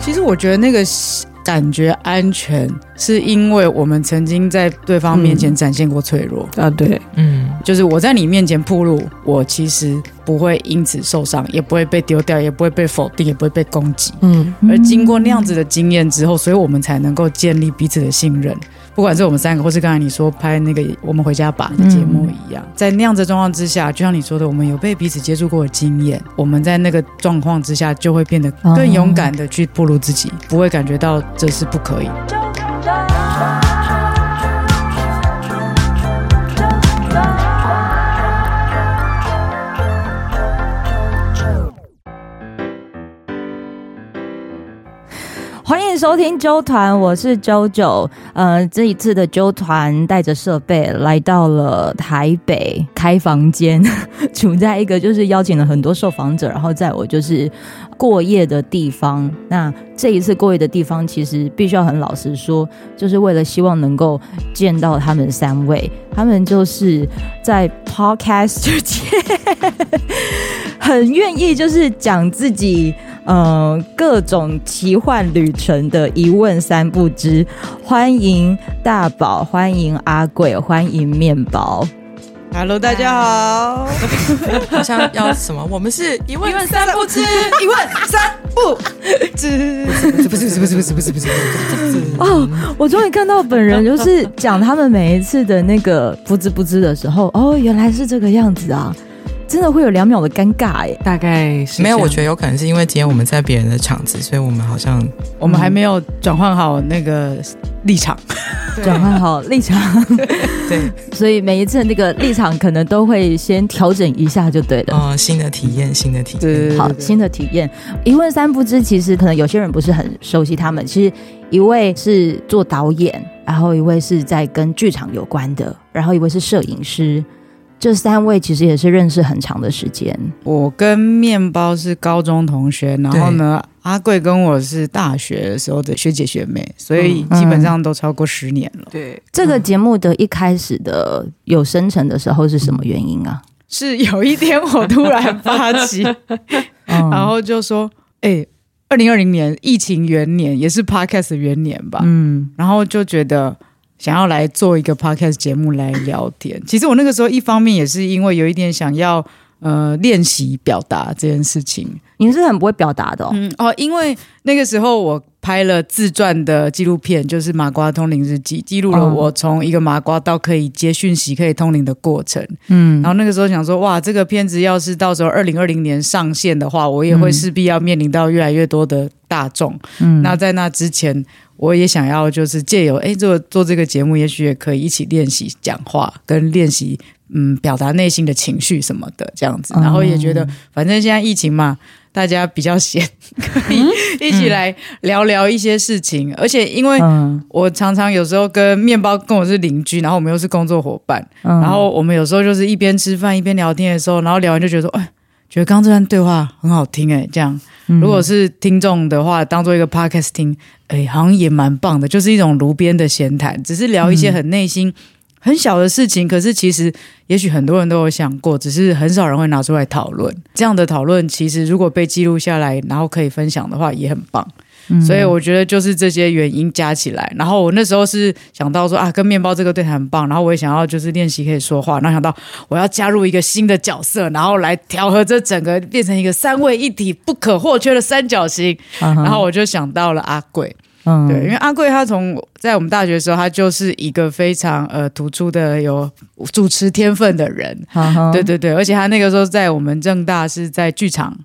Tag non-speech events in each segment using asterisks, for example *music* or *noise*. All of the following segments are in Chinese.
其实我觉得那个感觉安全，是因为我们曾经在对方面前展现过脆弱、嗯、啊。对，嗯，就是我在你面前铺路，我其实不会因此受伤，也不会被丢掉，也不会被否定，也不会被攻击。嗯，而经过那样子的经验之后，所以我们才能够建立彼此的信任。不管是我们三个，或是刚才你说拍那个《我们回家吧》的节目一样，在那样的状况之下，就像你说的，我们有被彼此接触过的经验，我们在那个状况之下就会变得更勇敢的去暴露自己，不会感觉到这是不可以。欢迎收听周团，我是周九。呃，这一次的周团带着设备来到了台北开房间，*laughs* 处在一个就是邀请了很多受访者，然后在我就是过夜的地方。那这一次过夜的地方，其实必须要很老实说，就是为了希望能够见到他们三位。他们就是在 Podcast 之间 *laughs* 很愿意就是讲自己。嗯各种奇幻旅程的一问三不知。欢迎大宝，欢迎阿贵，欢迎面包。Hello，大家好。*laughs* 好像要什么？我们是一问三不知，一问三不知。不是不是不是不是不是不是不是哦！我终于看到本人，就是讲他们每一次的那个不知不知的时候，哦，原来是这个样子啊。真的会有两秒的尴尬哎，大概是没有。我觉得有可能是因为今天我们在别人的场子，所以我们好像我们还没有转换好那个立场，转换好立场。*laughs* 对，所以每一次那个立场可能都会先调整一下就对了。哦，新的体验，新的体验，好，新的体验。一问三不知，其实可能有些人不是很熟悉他们。其实一位是做导演，然后一位是在跟剧场有关的，然后一位是摄影师。这三位其实也是认识很长的时间。我跟面包是高中同学，然后呢，阿贵跟我是大学的时候的学姐学妹，所以基本上都超过十年了。对、嗯，这个节目的一开始的有生成的时候是什么原因啊？*laughs* 是有一天我突然发起，*laughs* 然后就说：“哎，二零二零年疫情元年，也是 Podcast 元年吧？”嗯，然后就觉得。想要来做一个 podcast 节目来聊天，其实我那个时候一方面也是因为有一点想要呃练习表达这件事情。你是很不会表达的哦？嗯哦，因为那个时候我拍了自传的纪录片，就是《麻瓜通灵日记》，记录了我从一个麻瓜到可以接讯息、可以通灵的过程。嗯，然后那个时候想说，哇，这个片子要是到时候二零二零年上线的话，我也会势必要面临到越来越多的大众。嗯，那在那之前。我也想要，就是借由哎做做这个节目，也许也可以一起练习讲话，跟练习嗯表达内心的情绪什么的这样子。然后也觉得，反正现在疫情嘛，大家比较闲，可以一起来聊聊一些事情。而且因为我常常有时候跟面包跟我是邻居，然后我们又是工作伙伴，然后我们有时候就是一边吃饭一边聊天的时候，然后聊完就觉得说，哎，觉得刚刚这段对话很好听哎，这样。如果是听众的话，当做一个 podcast 听，哎，好像也蛮棒的，就是一种炉边的闲谈，只是聊一些很内心、很小的事情。可是其实，也许很多人都有想过，只是很少人会拿出来讨论。这样的讨论，其实如果被记录下来，然后可以分享的话，也很棒。所以我觉得就是这些原因加起来，然后我那时候是想到说啊，跟面包这个对谈很棒，然后我也想要就是练习可以说话，然后想到我要加入一个新的角色，然后来调和这整个变成一个三位一体不可或缺的三角形，然后我就想到了阿贵。嗯，对，因为阿贵他从在我们大学的时候，他就是一个非常呃突出的有主持天分的人，*laughs* 嗯、对对对，而且他那个时候在我们正大是在剧场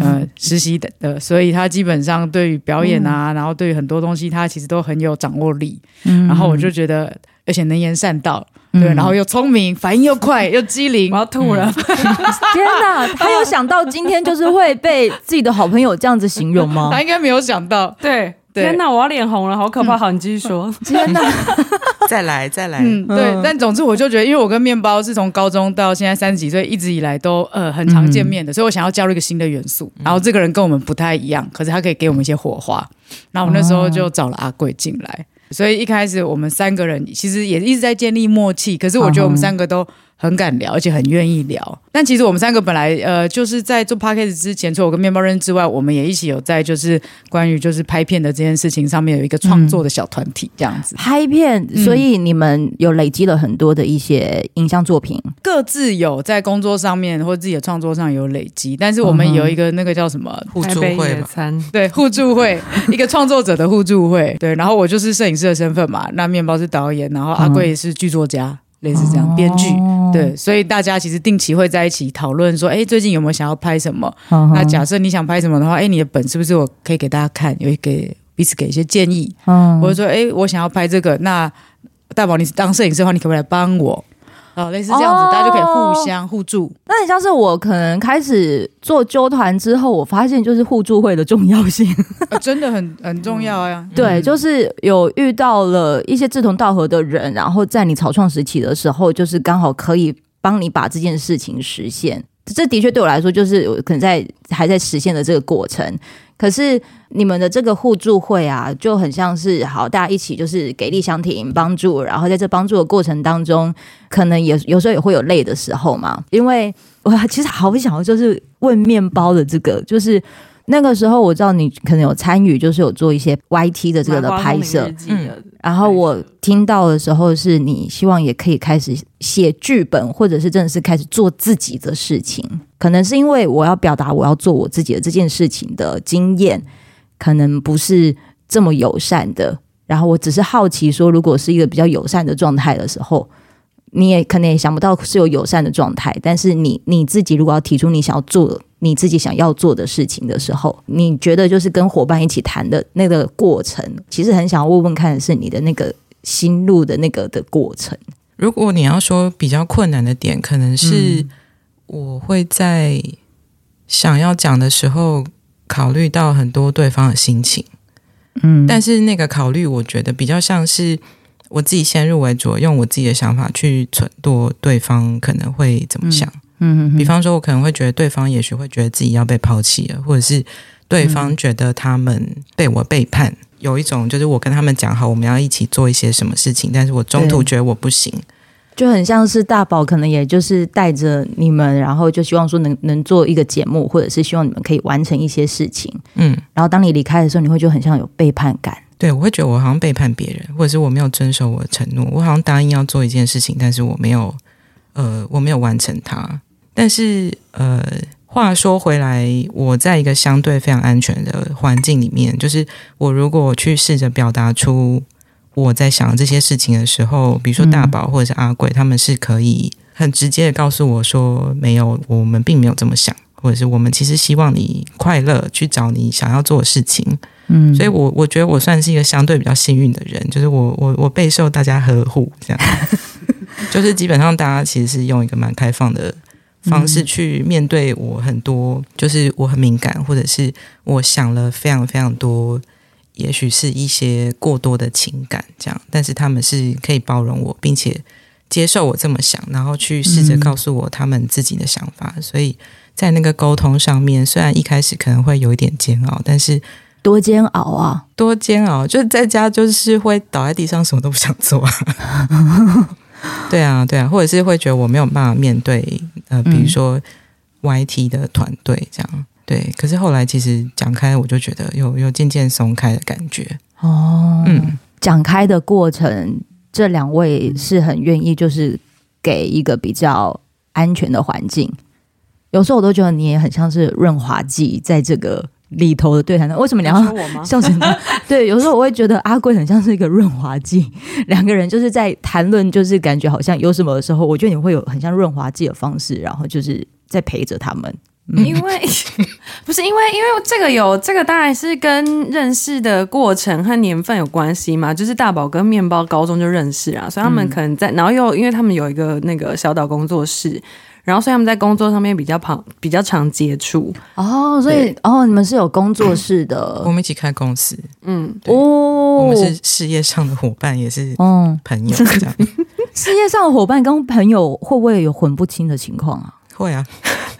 呃实习的的，所以他基本上对于表演啊，嗯、然后对于很多东西，他其实都很有掌握力。嗯，然后我就觉得，而且能言善道，对，然后又聪明，反应又快，又机灵，我要吐了！*laughs* *laughs* 天哪，他有想到今天就是会被自己的好朋友这样子形容吗？他应该没有想到，对。对天哪，我要脸红了，好可怕！嗯、好，你继续说。*laughs* 天哪，*laughs* 再来，再来。嗯，对。但总之，我就觉得，因为我跟面包是从高中到现在三十几岁，一直以来都呃很常见面的，嗯、所以我想要加入一个新的元素。然后这个人跟我们不太一样，可是他可以给我们一些火花。然后我那时候就找了阿贵进来。所以一开始我们三个人其实也一直在建立默契，可是我觉得我们三个都很敢聊，而且很愿意聊。但其实我们三个本来呃，就是在做 podcast 之前，除了我跟面包人之外，我们也一起有在就是关于就是拍片的这件事情上面有一个创作的小团体这样子。拍片，所以你们有累积了很多的一些影像作品，嗯、各自有在工作上面或自己的创作上有累积。但是我们有一个那个叫什么互助会吧？对，互助会，一个创作者的互助会。对，然后我就是摄影师的身份嘛，那面包是导演，然后阿贵是剧作家。类似这样，编剧、哦、对，所以大家其实定期会在一起讨论说，哎，最近有没有想要拍什么？哦、那假设你想拍什么的话，哎，你的本是不是我可以给大家看，有一给彼此给一些建议？嗯、或者说，哎，我想要拍这个，那大宝你是当摄影师的话，你可不可以来帮我？哦，类似这样子，哦、大家就可以互相互助。那你像是我可能开始做纠团之后，我发现就是互助会的重要性，啊、*laughs* 真的很很重要呀。嗯、对，就是有遇到了一些志同道合的人，然后在你草创时期的时候，就是刚好可以帮你把这件事情实现。这的确对我来说，就是可能在还在实现的这个过程。可是你们的这个互助会啊，就很像是好，大家一起就是给力相挺帮助，然后在这帮助的过程当中，可能也有时候也会有累的时候嘛。因为我其实好想要就是问面包的这个，就是。那个时候我知道你可能有参与，就是有做一些 YT 的这个的拍摄，嗯，然后我听到的时候是你希望也可以开始写剧本，或者是真的是开始做自己的事情。可能是因为我要表达我要做我自己的这件事情的经验，可能不是这么友善的。然后我只是好奇说，如果是一个比较友善的状态的时候，你也可能也想不到是有友善的状态。但是你你自己如果要提出你想要做的。你自己想要做的事情的时候，你觉得就是跟伙伴一起谈的那个过程，其实很想要问问看的是你的那个心路的那个的过程。如果你要说比较困难的点，可能是我会在想要讲的时候考虑到很多对方的心情，嗯，但是那个考虑，我觉得比较像是我自己先入为主，用我自己的想法去揣度对方可能会怎么想。嗯嗯，比方说，我可能会觉得对方也许会觉得自己要被抛弃了，或者是对方觉得他们被我背叛，嗯、有一种就是我跟他们讲好我们要一起做一些什么事情，但是我中途觉得我不行，就很像是大宝可能也就是带着你们，然后就希望说能能做一个节目，或者是希望你们可以完成一些事情，嗯，然后当你离开的时候，你会觉得很像有背叛感，对，我会觉得我好像背叛别人，或者是我没有遵守我的承诺，我好像答应要做一件事情，但是我没有，呃，我没有完成它。但是，呃，话说回来，我在一个相对非常安全的环境里面，就是我如果去试着表达出我在想这些事情的时候，比如说大宝或者是阿贵，他们是可以很直接的告诉我说，没有，我们并没有这么想，或者是我们其实希望你快乐，去找你想要做的事情。嗯，所以我我觉得我算是一个相对比较幸运的人，就是我我我备受大家呵护，这样，*laughs* 就是基本上大家其实是用一个蛮开放的。方式去面对我很多，就是我很敏感，或者是我想了非常非常多，也许是一些过多的情感这样，但是他们是可以包容我，并且接受我这么想，然后去试着告诉我他们自己的想法。嗯、所以在那个沟通上面，虽然一开始可能会有一点煎熬，但是多煎熬啊，多煎熬，就是在家就是会倒在地上，什么都不想做。*laughs* 对啊，对啊，或者是会觉得我没有办法面对，呃，比如说 YT 的团队这样，嗯、对。可是后来其实讲开，我就觉得有有渐渐松开的感觉。哦，嗯，讲开的过程，这两位是很愿意，就是给一个比较安全的环境。有时候我都觉得你也很像是润滑剂，在这个。里头的对谈，为什么你要 *laughs* 笑成这样？*laughs* 对，有时候我会觉得阿贵很像是一个润滑剂，*laughs* 两个人就是在谈论，就是感觉好像有什么的时候，我觉得你会有很像润滑剂的方式，然后就是在陪着他们。嗯、因为不是因为，因为这个有这个当然是跟认识的过程和年份有关系嘛，就是大宝跟面包高中就认识啊，所以他们可能在，然后又因为他们有一个那个小岛工作室。然后，所以他们在工作上面比较旁比较常接触。哦，所以哦，你们是有工作室的，*coughs* 我们一起开公司，嗯，对。哦，我们是事业上的伙伴，也是朋友这样。嗯、*laughs* 事业上的伙伴跟朋友会不会有混不清的情况啊？会啊，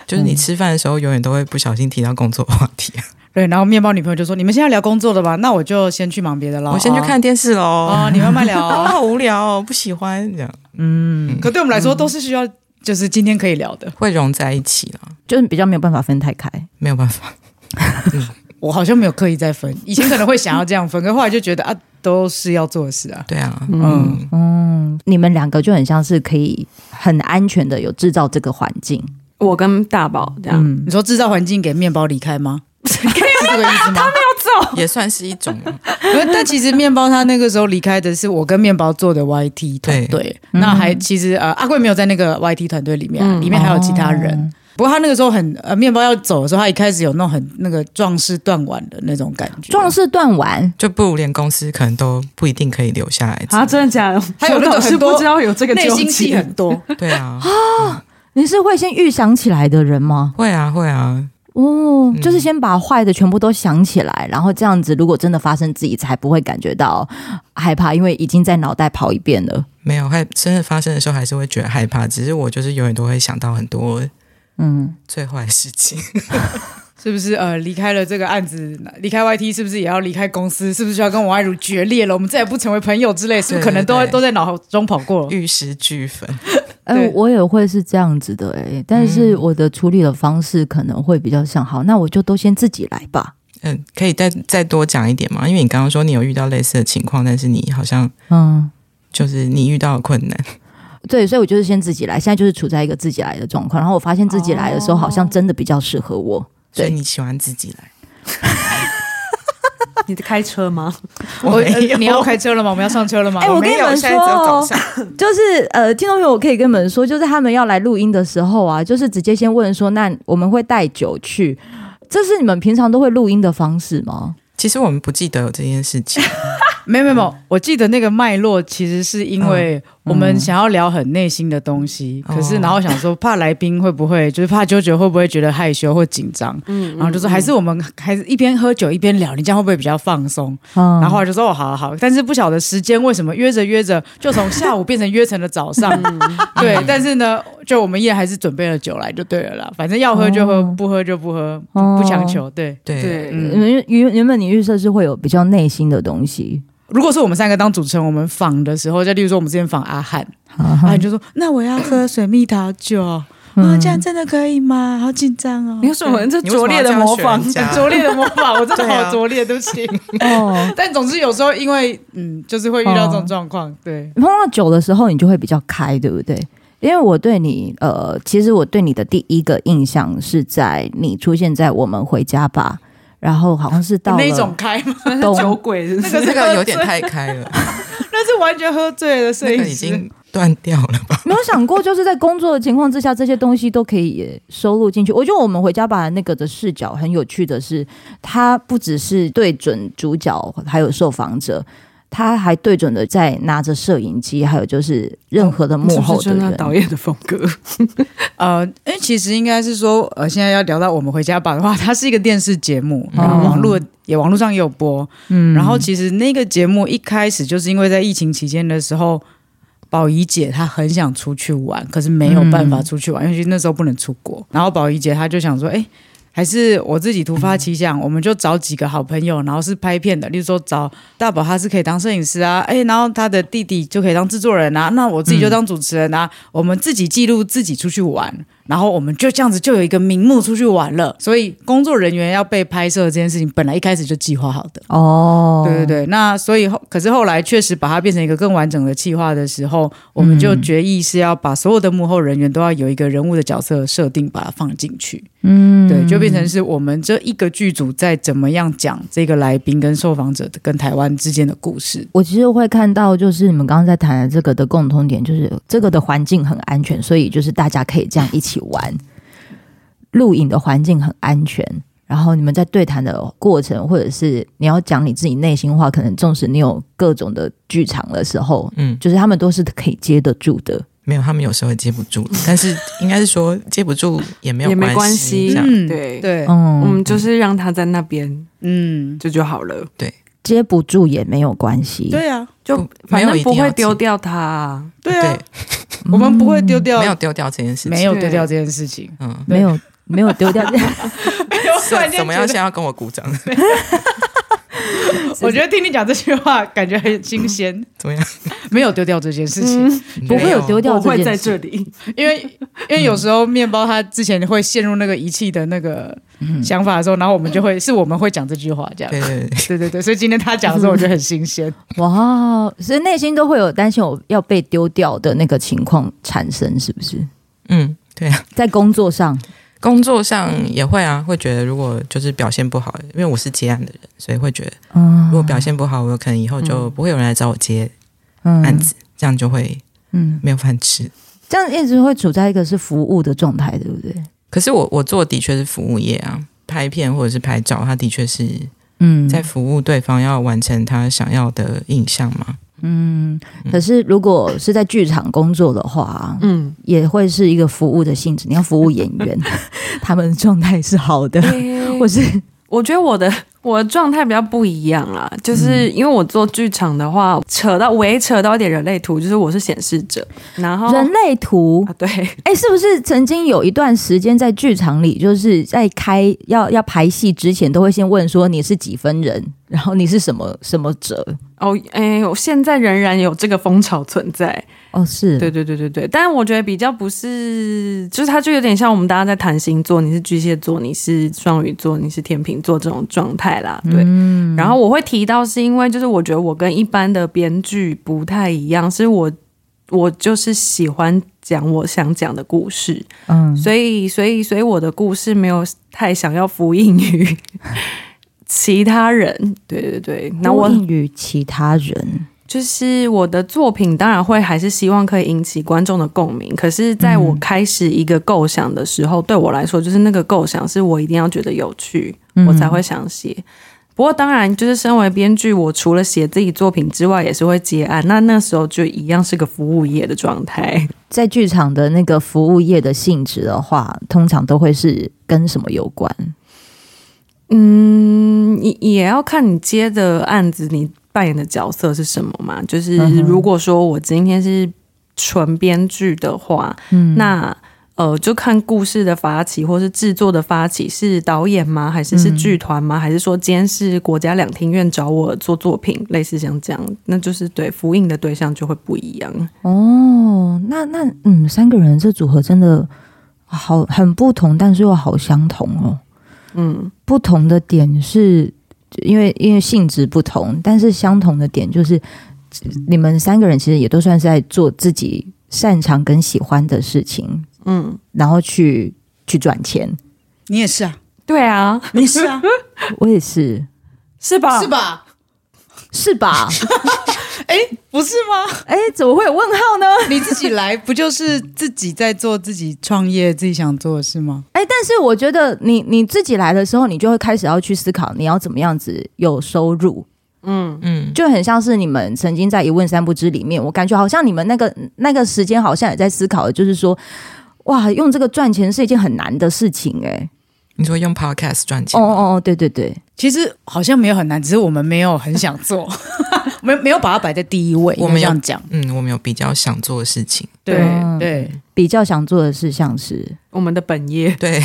就是你吃饭的时候，永远都会不小心提到工作话题啊。*laughs* 对，然后面包女朋友就说：“你们现在聊工作的吧，那我就先去忙别的了，我先去看电视喽。哦，你慢慢聊，*laughs* 好无聊，不喜欢这样。嗯，可对我们来说都是需要。”就是今天可以聊的，会融在一起了，就是比较没有办法分太开，没有办法。*laughs* 我好像没有刻意在分，以前可能会想要这样分，可后来就觉得啊，都是要做的事啊。对啊，嗯嗯，你们两个就很像是可以很安全的有制造这个环境。我跟大宝这样，嗯、你说制造环境给面包离开吗？*laughs* 是这个意思吗？也算是一种。*laughs* 但其实面包他那个时候离开的是我跟面包做的 YT 团队，那还其实呃阿贵没有在那个 YT 团队里面，里面还有其他人。哦不过他那个时候很呃，面包要走的时候，他一开始有那种很那个壮士断腕的那种感觉。壮士断腕，就不如连公司可能都不一定可以留下来。啊，真的假的？还有那种是不知道有这个内心戏很多。对啊，啊、嗯，你是会先预想起来的人吗？会啊，会啊。哦，就是先把坏的全部都想起来，嗯、然后这样子，如果真的发生，自己才不会感觉到害怕，因为已经在脑袋跑一遍了。没有，害真的发生的时候，还是会觉得害怕。只是我就是永远都会想到很多。嗯，最坏的事情 *laughs* 是不是？呃，离开了这个案子，离开 YT，是不是也要离开公司？是不是就要跟王爱如决裂了？我们再也不成为朋友之类，是不是可能都都在脑中跑过？玉石俱焚。哎、呃，我也会是这样子的哎、欸，但是我的处理的方式可能会比较像，好，那我就都先自己来吧。嗯，可以再再多讲一点吗？因为你刚刚说你有遇到类似的情况，但是你好像嗯，就是你遇到了困难。对，所以我就是先自己来，现在就是处在一个自己来的状况。然后我发现自己来的时候，好像真的比较适合我。所以你喜欢自己来？*laughs* 你在开车吗？*laughs* 我你要开车了吗？我们要上车了吗？哎，我跟你们说，*laughs* 就是呃，听众朋友，我可以跟你们说，就是他们要来录音的时候啊，就是直接先问说，那我们会带酒去？这是你们平常都会录音的方式吗？其实我们不记得有这件事情。没有没有，我记得那个脉络其实是因为我们想要聊很内心的东西，嗯、可是然后想说怕来宾会不会 *laughs* 就是怕 JoJo 会不会觉得害羞或紧张，嗯，然后就说还是我们还是一边喝酒一边聊，你这样会不会比较放松？嗯、然后我就说哦好好，但是不晓得时间为什么约着约着就从下午变成约成了早上，嗯、*laughs* 对，但是呢，就我们也还是准备了酒来就对了啦，反正要喝就喝，哦、不喝就不喝，不强求，对。对。对，原原原本你预设是会有比较内心的东西。如果是我们三个当主持人，我们访的时候，就例如说我们之前访阿汉，阿汉就说：“那我要喝水蜜桃酒，啊，这样真的可以吗？好紧张哦！”你说我们这拙劣的模仿，拙劣的模仿，我真的好拙劣，对不起。*laughs* 哦，*laughs* 但总之有时候因为嗯，就是会遇到这种状况。对，碰到酒的时候，你就会比较开，对不对？因为我对你，呃，其实我对你的第一个印象是在你出现在我们回家吧。然后好像是到那种开吗？酒鬼是不是？那个这个有点太开了，*laughs* 那是完全喝醉了，所以已经断掉了吧？*laughs* 没有想过，就是在工作的情况之下，这些东西都可以收录进去。我觉得我们回家把那个的视角很有趣的是，它不只是对准主角，还有受访者。他还对准的在拿着摄影机，还有就是任何的幕后的人，哦、是是导演的风格。*laughs* 呃，哎，其实应该是说，呃，现在要聊到我们回家吧的话，它是一个电视节目，然后网络也网络上也有播。嗯，然后其实那个节目一开始就是因为在疫情期间的时候，宝仪姐她很想出去玩，可是没有办法出去玩，因为那时候不能出国。然后宝仪姐她就想说，哎。还是我自己突发奇想，我们就找几个好朋友，然后是拍片的，例如说找大宝，他是可以当摄影师啊，哎，然后他的弟弟就可以当制作人啊，那我自己就当主持人啊，我们自己记录自己出去玩。然后我们就这样子就有一个名目出去玩了，所以工作人员要被拍摄这件事情本来一开始就计划好的哦，对对对。那所以后可是后来确实把它变成一个更完整的计划的时候，我们就决议是要把所有的幕后人员都要有一个人物的角色设定，把它放进去。嗯，对，就变成是我们这一个剧组在怎么样讲这个来宾跟受访者跟台湾之间的故事。我其实会看到，就是你们刚刚在谈的这个的共通点，就是这个的环境很安全，所以就是大家可以这样一起。一起玩，录影的环境很安全，然后你们在对谈的过程，或者是你要讲你自己内心话，可能纵使你有各种的剧场的时候，嗯，就是他们都是可以接得住的。没有，他们有时候会接不住，但是 *laughs* 应该是说接不住也没有关系，也没关系，嗯，对。对，嗯，我们就是让他在那边，嗯，这就，就好了。对，接不住也没有关系，对啊，就反正不会丢掉他，对啊。我们不会丢掉，没有丢掉这件事情，没有丢掉这件事情，嗯，没有没有丢掉，*laughs* 没有。怎么样？现在要跟我鼓掌？*laughs* *laughs* 我觉得听你讲这句话，感觉很新鲜。*laughs* 怎么样？*laughs* 没有丢掉这件事情，不会有丢掉这件事。在这里，因为因为有时候面包他之前会陷入那个遗弃的那个想法的时候，然后我们就会是我们会讲这句话，这样。对对对对对，所以今天他讲的时候，我觉得很新鲜。哇，所以内心都会有担心我要被丢掉的那个情况产生，是不是？嗯，对啊，在工作上。工作上也会啊，会觉得如果就是表现不好，因为我是接案的人，所以会觉得，如果表现不好，我可能以后就不会有人来找我接案子，嗯、这样就会嗯没有饭吃。这样一直会处在一个是服务的状态，对不对？可是我我做的确是服务业啊，拍片或者是拍照，它的确是嗯在服务对方要完成他想要的印象嘛。嗯，可是如果是在剧场工作的话，嗯，也会是一个服务的性质。你要服务演员，*laughs* 他们的状态是好的，或是我觉得我的。我的状态比较不一样啦，就是因为我做剧场的话，扯到微扯到一点人类图，就是我是显示者，然后人类图，对，*laughs* 哎，是不是曾经有一段时间在剧场里，就是在开要要排戏之前，都会先问说你是几分人，*laughs* 然后你是什么什么者？哦，哎，我现在仍然有这个风潮存在。哦，是。对对对对对，但是我觉得比较不是，就是它就有点像我们大家在谈星座，你是巨蟹座，你是双鱼座，你是天秤座这种状态啦。对，嗯、然后我会提到是因为就是我觉得我跟一般的编剧不太一样，是我我就是喜欢讲我想讲的故事，嗯，所以所以所以我的故事没有太想要呼应 *laughs* 于其他人，对对对，那我呼应于其他人。就是我的作品，当然会还是希望可以引起观众的共鸣。可是，在我开始一个构想的时候，嗯、对我来说，就是那个构想是我一定要觉得有趣，嗯、我才会想写。不过，当然，就是身为编剧，我除了写自己作品之外，也是会接案。那那时候就一样是个服务业的状态。在剧场的那个服务业的性质的话，通常都会是跟什么有关？嗯，也也要看你接的案子，你。扮演的角色是什么嘛？就是如果说我今天是纯编剧的话，嗯，那呃，就看故事的发起或是制作的发起是导演吗？还是是剧团吗？嗯、还是说今天是国家两厅院找我做作品，类似像这样，那就是对复印的对象就会不一样哦。那那嗯，三个人这组合真的好很不同，但是又好相同哦。嗯，不同的点是。因为因为性质不同，但是相同的点就是，你们三个人其实也都算是在做自己擅长跟喜欢的事情，嗯，然后去去赚钱。你也是啊？对啊，你是啊？*laughs* 我也是，是吧？是吧？是吧？哎，不是吗？哎，怎么会有问号呢？你自己来不就是自己在做自己创业、自己想做的事吗？哎，但是我觉得你你自己来的时候，你就会开始要去思考你要怎么样子有收入。嗯嗯，就很像是你们曾经在一问三不知里面，我感觉好像你们那个那个时间好像也在思考的，就是说，哇，用这个赚钱是一件很难的事情哎。你说用 Podcast 赚钱？哦哦哦，对对对，其实好像没有很难，只是我们没有很想做。没没有把它摆在第一位，我们这样讲，嗯，我们有比较想做的事情，对对，比较想做的事像是？我们的本业，对，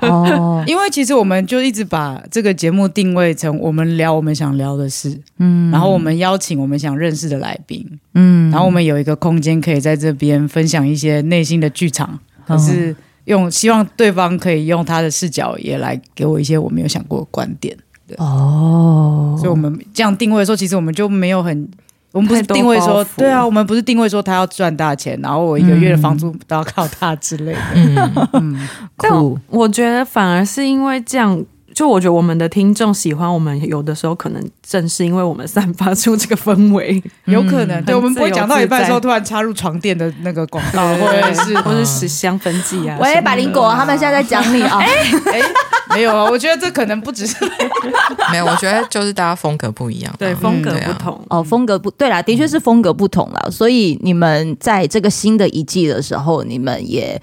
哦，*laughs* 因为其实我们就一直把这个节目定位成我们聊我们想聊的事，嗯，然后我们邀请我们想认识的来宾，嗯，然后我们有一个空间可以在这边分享一些内心的剧场，可是用希望对方可以用他的视角也来给我一些我没有想过的观点。哦，所以我们这样定位的时候，其实我们就没有很，我们不是定位说，对啊，我们不是定位说他要赚大钱，然后我一个月的房租都要靠他之类的。嗯，嗯，*laughs* 但我觉得反而是因为这样。就我觉得我们的听众喜欢我们，有的时候可能正是因为我们散发出这个氛围，*laughs* 有可能。对，我们不会讲到一半的时候突然插入床垫的那个广告，或者是或者是香氛剂啊。喂，百灵果，他们现在在讲你啊？哎，*laughs* 没有啊，我觉得这可能不只是 *laughs* 没有，我觉得就是大家风格不一样，对，风格不同哦，风格不对啦，的确是风格不同啦。所以你们在这个新的一季的时候，你们也。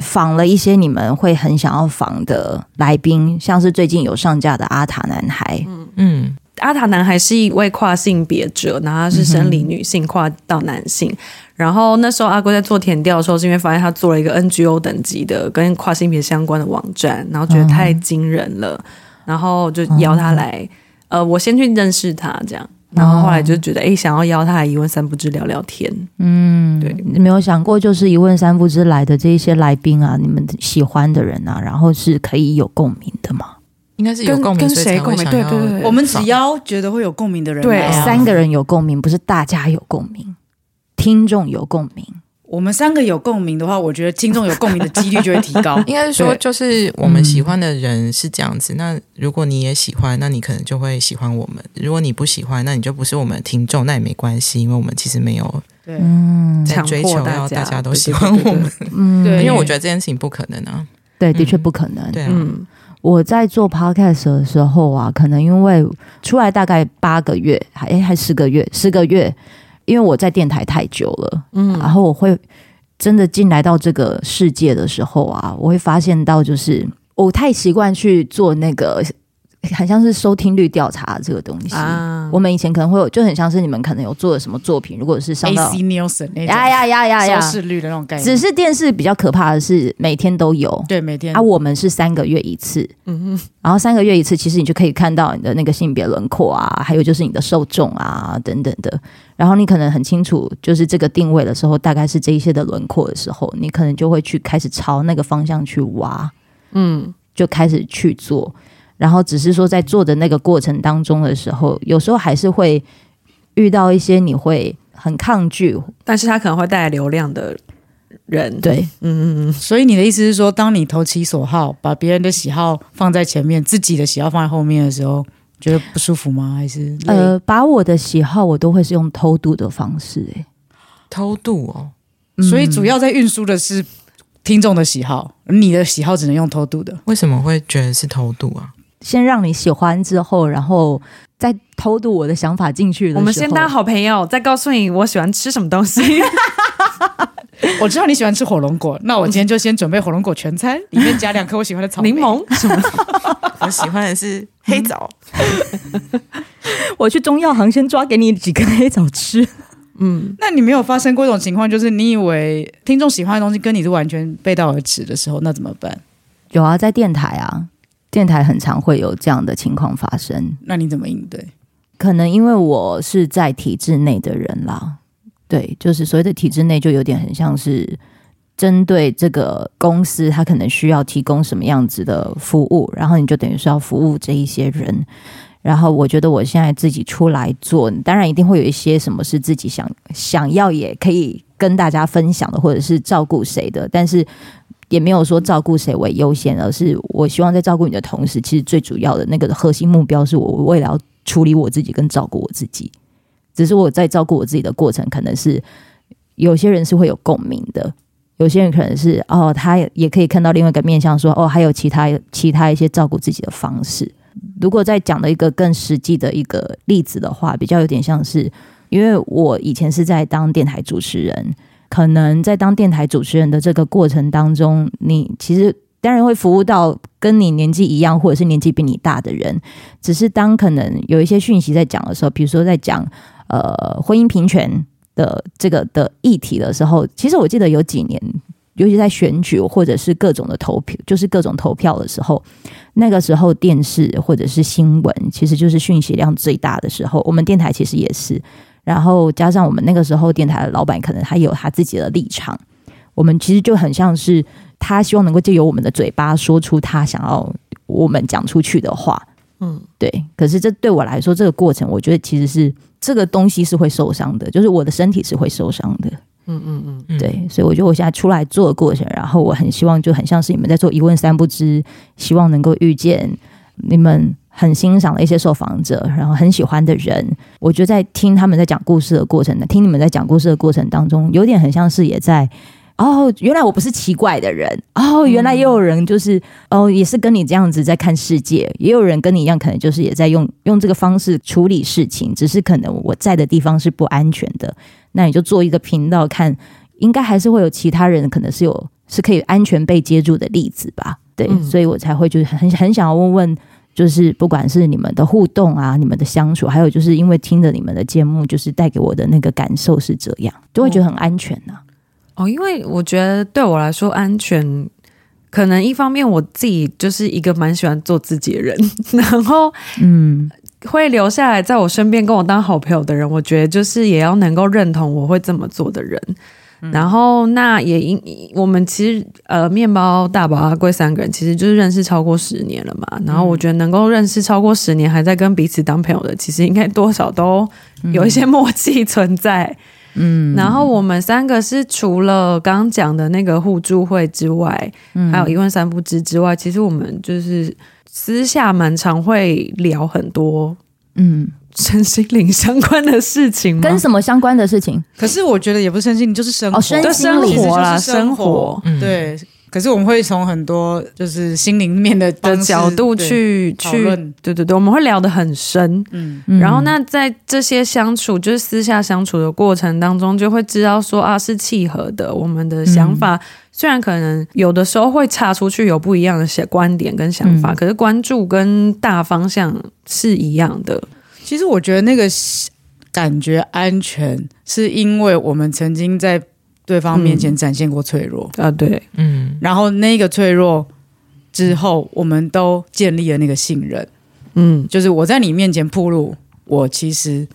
访了一些你们会很想要访的来宾，像是最近有上架的阿塔男孩。嗯嗯，阿塔男孩是一位跨性别者，然后他是生理女性跨到男性。嗯、然后那时候阿龟在做填调的时候，是因为发现他做了一个 NGO 等级的跟跨性别相关的网站，然后觉得太惊人了，嗯、然后就邀他来。嗯、呃，我先去认识他，这样。然后后来就觉得，哎、欸，想要邀他来一问三不知聊聊天。嗯，对，你没有想过，就是一问三不知来的这一些来宾啊，你们喜欢的人啊，然后是可以有共鸣的吗？应该是有共鸣，跟谁共鸣？对对对，我们只要觉得会有共鸣的人，对，三个人有共鸣，不是大家有共鸣，听众有共鸣。我们三个有共鸣的话，我觉得听众有共鸣的几率就会提高。*laughs* 应该是说，就是我们喜欢的人是这样子。嗯、那如果你也喜欢，那你可能就会喜欢我们；如果你不喜欢，那你就不是我们的听众，那也没关系，因为我们其实没有对在追求要大家都喜欢我们。嗯，对，因为我觉得这件事情不可能啊。对，的确不可能。嗯、对啊，嗯，我在做 podcast 的时候啊，可能因为出来大概八个月，还诶还十个月，十个月。因为我在电台太久了，嗯，然后我会真的进来到这个世界的时候啊，我会发现到就是我太习惯去做那个。很像是收听率调查这个东西，啊、我们以前可能会有，就很像是你们可能有做的什么作品，如果是上到 AC Nielsen 那呀呀呀呀呀。收视率的那种概念。只是电视比较可怕的是每天都有，对，每天。啊，我们是三个月一次，嗯哼，然后三个月一次，其实你就可以看到你的那个性别轮廓啊，还有就是你的受众啊等等的，然后你可能很清楚，就是这个定位的时候，大概是这一些的轮廓的时候，你可能就会去开始朝那个方向去挖，嗯，就开始去做。然后只是说，在做的那个过程当中的时候，有时候还是会遇到一些你会很抗拒，但是他可能会带来流量的人。对，嗯嗯嗯。所以你的意思是说，当你投其所好，把别人的喜好放在前面，自己的喜好放在后面的时候，觉得不舒服吗？还是呃，把我的喜好我都会是用偷渡的方式，哎，偷渡哦。所以主要在运输的是听众的喜好，你的喜好只能用偷渡的。为什么会觉得是偷渡啊？先让你喜欢之后，然后再偷渡我的想法进去。我们先当好朋友，再告诉你我喜欢吃什么东西。*laughs* 我知道你喜欢吃火龙果，那我今天就先准备火龙果全餐，里面加两颗我喜欢的草莓柠檬什么。我喜欢的是黑枣。*laughs* 我去中药行先抓给你几根黑枣吃。嗯，那你没有发生过一种情况，就是你以为听众喜欢的东西跟你是完全背道而驰的时候，那怎么办？有啊，在电台啊。电台很常会有这样的情况发生，那你怎么应对？可能因为我是在体制内的人啦，对，就是所谓的体制内，就有点很像是针对这个公司，他可能需要提供什么样子的服务，然后你就等于是要服务这一些人。然后我觉得我现在自己出来做，当然一定会有一些什么是自己想想要也可以跟大家分享的，或者是照顾谁的，但是。也没有说照顾谁为优先，而是我希望在照顾你的同时，其实最主要的那个核心目标是我为了要处理我自己跟照顾我自己。只是我在照顾我自己的过程，可能是有些人是会有共鸣的，有些人可能是哦，他也可以看到另外一个面向，说哦，还有其他其他一些照顾自己的方式。如果再讲的一个更实际的一个例子的话，比较有点像是，因为我以前是在当电台主持人。可能在当电台主持人的这个过程当中，你其实当然会服务到跟你年纪一样，或者是年纪比你大的人。只是当可能有一些讯息在讲的时候，比如说在讲呃婚姻平权的这个的议题的时候，其实我记得有几年，尤其在选举或者是各种的投票，就是各种投票的时候，那个时候电视或者是新闻，其实就是讯息量最大的时候。我们电台其实也是。然后加上我们那个时候电台的老板，可能他有他自己的立场。我们其实就很像是他希望能够借由我们的嘴巴说出他想要我们讲出去的话。嗯，对。可是这对我来说，这个过程我觉得其实是这个东西是会受伤的，就是我的身体是会受伤的。嗯嗯嗯，对。所以我觉得我现在出来做的过程，然后我很希望就很像是你们在做一问三不知，希望能够遇见你们。很欣赏的一些受访者，然后很喜欢的人，我觉得在听他们在讲故事的过程，听你们在讲故事的过程当中，有点很像是也在哦，原来我不是奇怪的人哦，原来也有人就是哦，也是跟你这样子在看世界，也有人跟你一样，可能就是也在用用这个方式处理事情，只是可能我在的地方是不安全的，那你就做一个频道看，应该还是会有其他人可能是有是可以安全被接住的例子吧？对，嗯、所以我才会就是很很想要问问。就是不管是你们的互动啊，你们的相处，还有就是因为听着你们的节目，就是带给我的那个感受是这样，就会觉得很安全呢、啊。哦，因为我觉得对我来说，安全可能一方面我自己就是一个蛮喜欢做自己的人，*laughs* 然后嗯，会留下来在我身边跟我当好朋友的人，我觉得就是也要能够认同我会这么做的人。嗯、然后那也因我们其实呃，面包大宝阿贵三个人其实就是认识超过十年了嘛。然后我觉得能够认识超过十年还在跟彼此当朋友的，其实应该多少都有一些默契存在。嗯，然后我们三个是除了刚刚讲的那个互助会之外，嗯、还有一问三不知之外，其实我们就是。私下蛮常会聊很多，嗯，身心灵相关的事情，跟什么相关的事情？可是我觉得也不是身心灵，就是生活，哦、生生活啦，生活，嗯、对。可是我们会从很多就是心灵面的的角度去去，对对对，我们会聊得很深，嗯，然后那在这些相处，就是私下相处的过程当中，就会知道说啊，是契合的，我们的想法、嗯、虽然可能有的时候会差出去，有不一样的些观点跟想法，嗯、可是关注跟大方向是一样的。其实我觉得那个感觉安全，是因为我们曾经在。对方面前展现过脆弱、嗯、啊，对，嗯，然后那个脆弱之后，我们都建立了那个信任，嗯，就是我在你面前铺路，我其实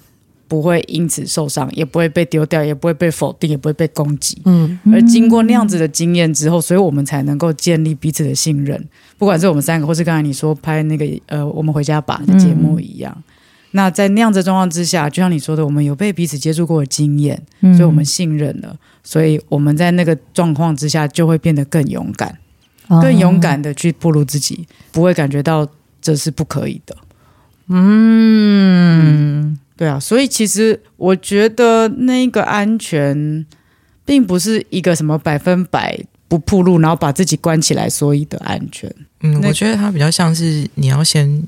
不会因此受伤，也不会被丢掉，也不会被否定，也不会被攻击，嗯，而经过那样子的经验之后，所以我们才能够建立彼此的信任，不管是我们三个，或是刚才你说拍那个呃，我们回家吧的节目一样。嗯那在那样子状况之下，就像你说的，我们有被彼此接触过的经验，嗯、所以我们信任了，所以我们在那个状况之下就会变得更勇敢，哦、更勇敢的去暴露自己，不会感觉到这是不可以的。嗯，嗯，对啊，所以其实我觉得那个安全，并不是一个什么百分百不暴露，然后把自己关起来所以的安全。嗯，我觉得它比较像是你要先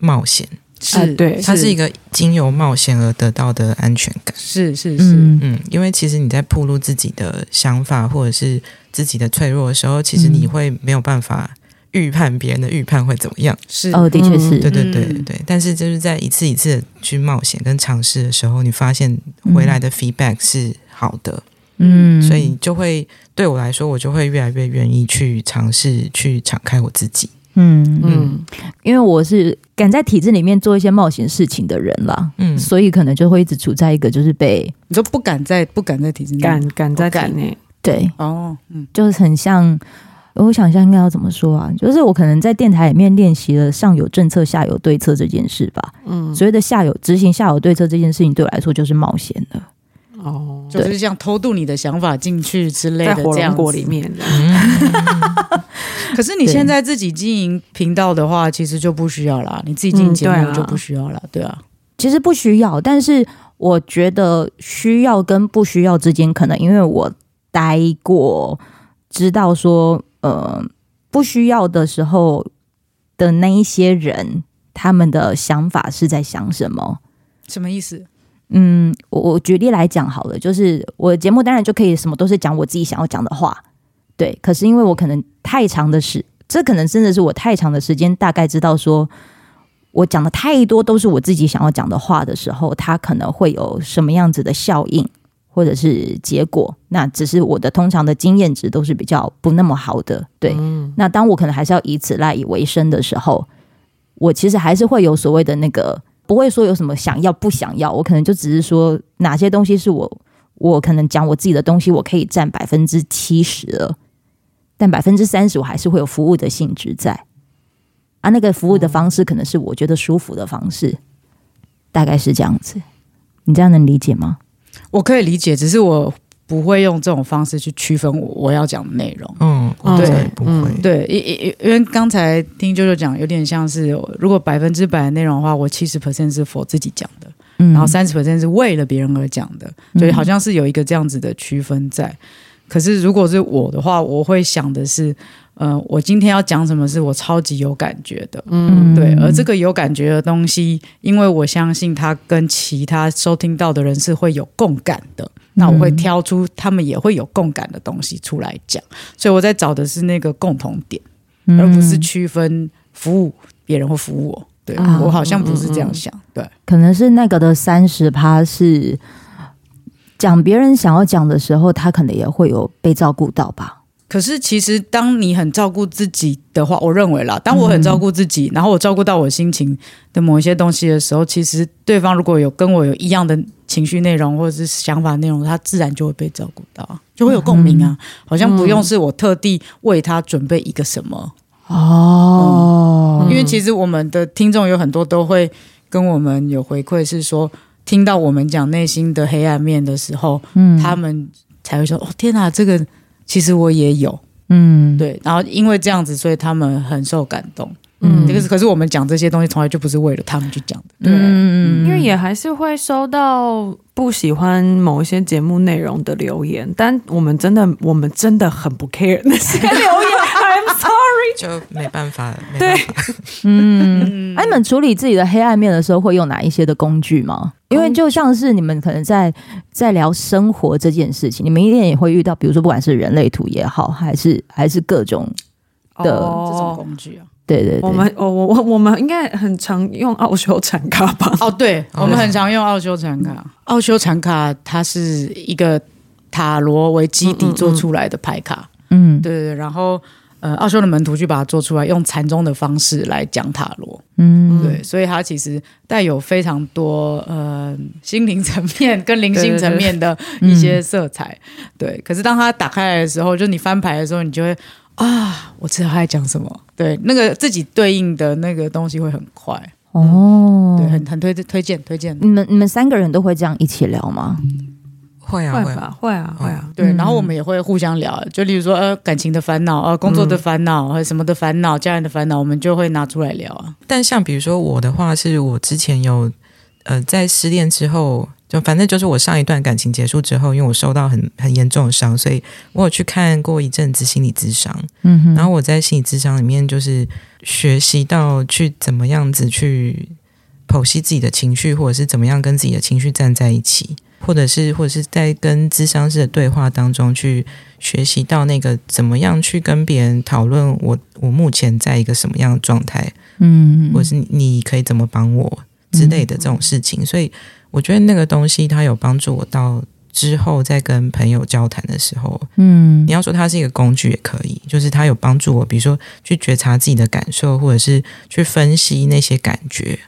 冒险。是、啊、对，它是一个经由冒险而得到的安全感。是是是，嗯，因为其实你在暴露自己的想法或者是自己的脆弱的时候，其实你会没有办法预判别人的预判会怎么样。是。哦，的确是，对对对对。但是就是在一次一次的去冒险跟尝试的时候，你发现回来的 feedback 是好的，嗯，所以就会对我来说，我就会越来越愿意去尝试去敞开我自己。嗯嗯，因为我是敢在体制里面做一些冒险事情的人啦，嗯，所以可能就会一直处在一个就是被你说不敢在不敢在体制内，敢敢在敢内，对。哦，嗯，就是很像，我想一下应该要怎么说啊？就是我可能在电台里面练习了上有政策下有对策这件事吧，嗯，所谓的下有执行下有对策这件事情对我来说就是冒险的。哦，就是像偷渡你的想法进去之类的，在火龙果里面。*laughs* 可是你现在自己经营频道的话，其实就不需要啦。你自己经营节目就不需要了，对啊。其实不需要，但是我觉得需要跟不需要之间，可能因为我待过，知道说，呃，不需要的时候的那一些人，他们的想法是在想什么？什么意思？嗯，我我举例来讲好了，就是我的节目当然就可以什么都是讲我自己想要讲的话，对。可是因为我可能太长的时，这可能真的是我太长的时间，大概知道说我讲的太多都是我自己想要讲的话的时候，它可能会有什么样子的效应或者是结果。那只是我的通常的经验值都是比较不那么好的，对。嗯。那当我可能还是要以此赖以为生的时候，我其实还是会有所谓的那个。不会说有什么想要不想要，我可能就只是说哪些东西是我，我可能讲我自己的东西，我可以占百分之七十了，但百分之三十我还是会有服务的性质在，啊，那个服务的方式可能是我觉得舒服的方式，大概是这样子，你这样能理解吗？我可以理解，只是我。不会用这种方式去区分我我要讲的内容。嗯，对，不会。对，因因因为刚才听舅舅讲，有点像是如果百分之百的内容的话，我七十 percent 是 for 自己讲的，嗯、然后三十 percent 是为了别人而讲的，所以好像是有一个这样子的区分在。嗯、可是如果是我的话，我会想的是，呃，我今天要讲什么是我超级有感觉的，嗯，对。而这个有感觉的东西，因为我相信它跟其他收听到的人是会有共感的。那我会挑出他们也会有共感的东西出来讲，所以我在找的是那个共同点，而不是区分服务别人或服务我。对，我好像不是这样想，对，可能是那个的三十趴是讲别人想要讲的时候，他可能也会有被照顾到吧。可是其实当你很照顾自己的话，我认为啦，当我很照顾自己，嗯、然后我照顾到我心情的某一些东西的时候，其实对方如果有跟我有一样的情绪内容或者是想法内容，他自然就会被照顾到，就会有共鸣啊，嗯、好像不用是我特地为他准备一个什么。哦、嗯，因为其实我们的听众有很多都会跟我们有回馈，是说听到我们讲内心的黑暗面的时候，嗯，他们才会说：“哦，天哪，这个其实我也有。”嗯，对。然后因为这样子，所以他们很受感动。嗯，这个是可是我们讲这些东西，从来就不是为了他们去讲的。对，嗯，因为也还是会收到不喜欢某一些节目内容的留言，但我们真的，我们真的很不 care 那些 *laughs* 留言。就没办法了，对，*laughs* 嗯，哎你们处理自己的黑暗面的时候，会用哪一些的工具吗？因为就像是你们可能在在聊生活这件事情，你们一定也会遇到，比如说不管是人类图也好，还是还是各种的、哦、这种工具啊。对对对，我们我我我我们应该很常用奥修禅卡吧？哦，对，*laughs* 我们很常用奥修禅卡。奥修禅卡它是一个塔罗为基底做出来的牌卡。嗯，对对对，然后。呃，奥修的门徒去把它做出来，用禅宗的方式来讲塔罗，嗯，对，所以它其实带有非常多呃心灵层面跟灵性层面的一些色彩，对，对，对，对。可是当它打开来的时候，就你翻牌的时候，你就会啊，我知道他在讲什么，对，那个自己对应的那个东西会很快。哦，对，很很推推荐推荐。你们你们三个人都会这样一起聊吗？嗯会啊，会啊，会啊，会啊，对。然后我们也会互相聊，就例如说，呃，感情的烦恼，呃，工作的烦恼，还有什么的烦恼，家人的烦恼，我们就会拿出来聊啊。但像比如说我的话，是我之前有，呃，在失恋之后，就反正就是我上一段感情结束之后，因为我受到很很严重的伤，所以我有去看过一阵子心理咨商。嗯哼。然后我在心理咨商里面，就是学习到去怎么样子去剖析自己的情绪，或者是怎么样跟自己的情绪站在一起。或者是，或者是在跟咨商师的对话当中去学习到那个怎么样去跟别人讨论我我目前在一个什么样的状态，嗯，或者是你可以怎么帮我之类的这种事情，所以我觉得那个东西它有帮助我到之后在跟朋友交谈的时候，嗯，你要说它是一个工具也可以，就是它有帮助我，比如说去觉察自己的感受，或者是去分析那些感觉。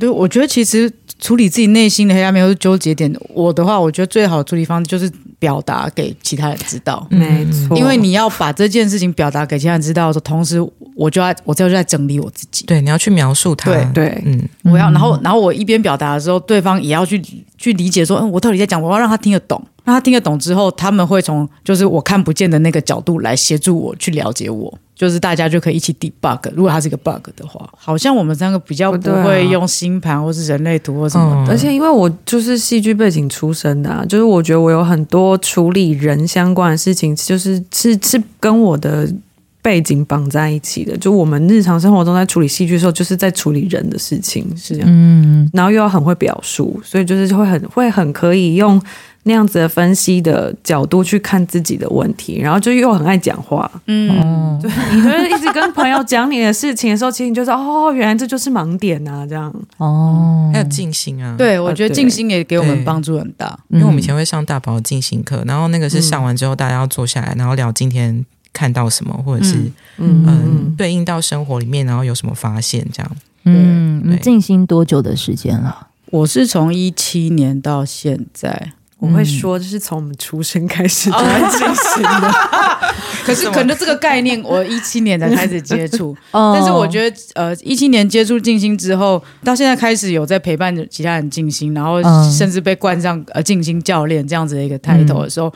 对，我觉得其实。处理自己内心的黑暗面或是纠结点，我的话，我觉得最好的处理方式就是表达给其他人知道。没错，因为你要把这件事情表达给其他人知道的时候，同时我就要我就在整理我自己。对，你要去描述它。对对，嗯，我要，然后然后我一边表达的时候，对方也要去去理解说，嗯，我到底在讲，我要让他听得懂。让他听得懂之后，他们会从就是我看不见的那个角度来协助我去了解我。就是大家就可以一起 debug。如果它是一个 bug 的话，好像我们三个比较不会用星盘或是人类图或什么的。而且因为我就是戏剧背景出身的啊，就是我觉得我有很多处理人相关的事情，就是是是跟我的背景绑在一起的。就我们日常生活中在处理戏剧的时候，就是在处理人的事情，是这样。嗯，然后又要很会表述，所以就是会很会很可以用。那样子的分析的角度去看自己的问题，然后就又很爱讲话，嗯，对，你就是一直跟朋友讲你的事情的时候，*laughs* 其实你就说哦，原来这就是盲点啊，这样。哦，还有静心啊，对，我觉得静心也给我们帮助很大，因为我们以前会上大宝静心课，然后那个是上完之后大家要坐下来，然后聊今天看到什么，或者是嗯，嗯。对应到生活里面，然后有什么发现这样，嗯，你静心多久的时间了？我是从一七年到现在。我会说，就是从我们出生开始就 *laughs* 在进行的。*laughs* 可是，可能这个概念我一七年才开始接触。*laughs* 但是，我觉得，呃，一七年接触静心之后，到现在开始有在陪伴其他人静心，然后甚至被冠上呃静心教练这样子的一个 title 的时候，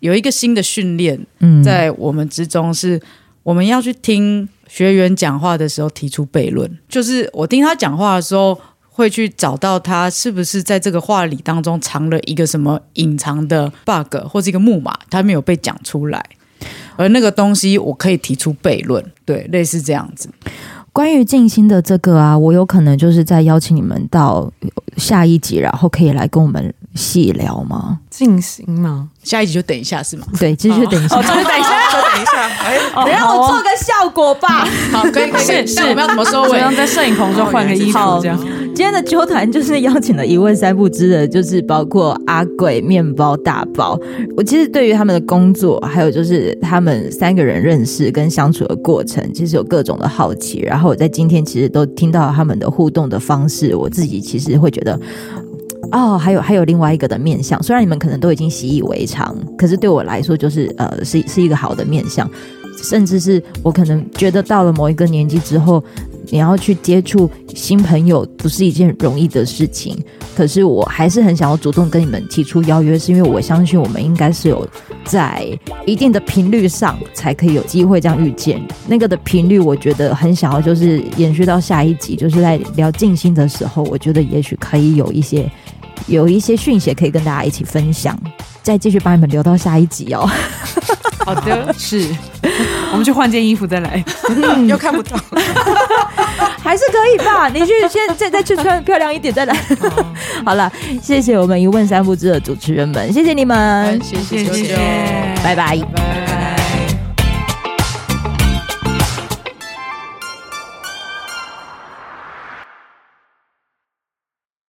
有一个新的训练在我们之中，是我们要去听学员讲话的时候提出悖论。就是我听他讲话的时候。会去找到他是不是在这个话里当中藏了一个什么隐藏的 bug 或是一个木马，他没有被讲出来，而那个东西我可以提出悖论，对，类似这样子。关于静心的这个啊，我有可能就是在邀请你们到下一集，然后可以来跟我们细聊吗？静心吗？下一集就等一下是吗？对，继续等一下，哦，就等一下，就等一下，哎，等一下我做个效果吧。好，可以，可以，是，是，我们要怎么收尾？在摄影棚中换个衣服这样。今天的啾团就是邀请了一问三不知的，就是包括阿贵、面包、大宝。我其实对于他们的工作，还有就是他们三个人认识跟相处的过程，其实有各种的好奇。然后我在今天其实都听到他们的互动的方式，我自己其实会觉得，哦，还有还有另外一个的面相。虽然你们可能都已经习以为常，可是对我来说，就是呃，是是一个好的面相。甚至是我可能觉得到了某一个年纪之后，你要去接触新朋友不是一件容易的事情。可是我还是很想要主动跟你们提出邀约，是因为我相信我们应该是有在一定的频率上才可以有机会这样遇见。那个的频率，我觉得很想要就是延续到下一集，就是在聊静心的时候，我觉得也许可以有一些有一些讯息可以跟大家一起分享。再继续把你们留到下一集哦。好的，*laughs* 是，我们去换件衣服再来，又看不到，*laughs* 还是可以吧？你去先再再去穿漂亮一点再来。*laughs* 好了，谢谢我们一问三不知的主持人们，谢谢你们，谢谢谢谢，拜拜。拜拜。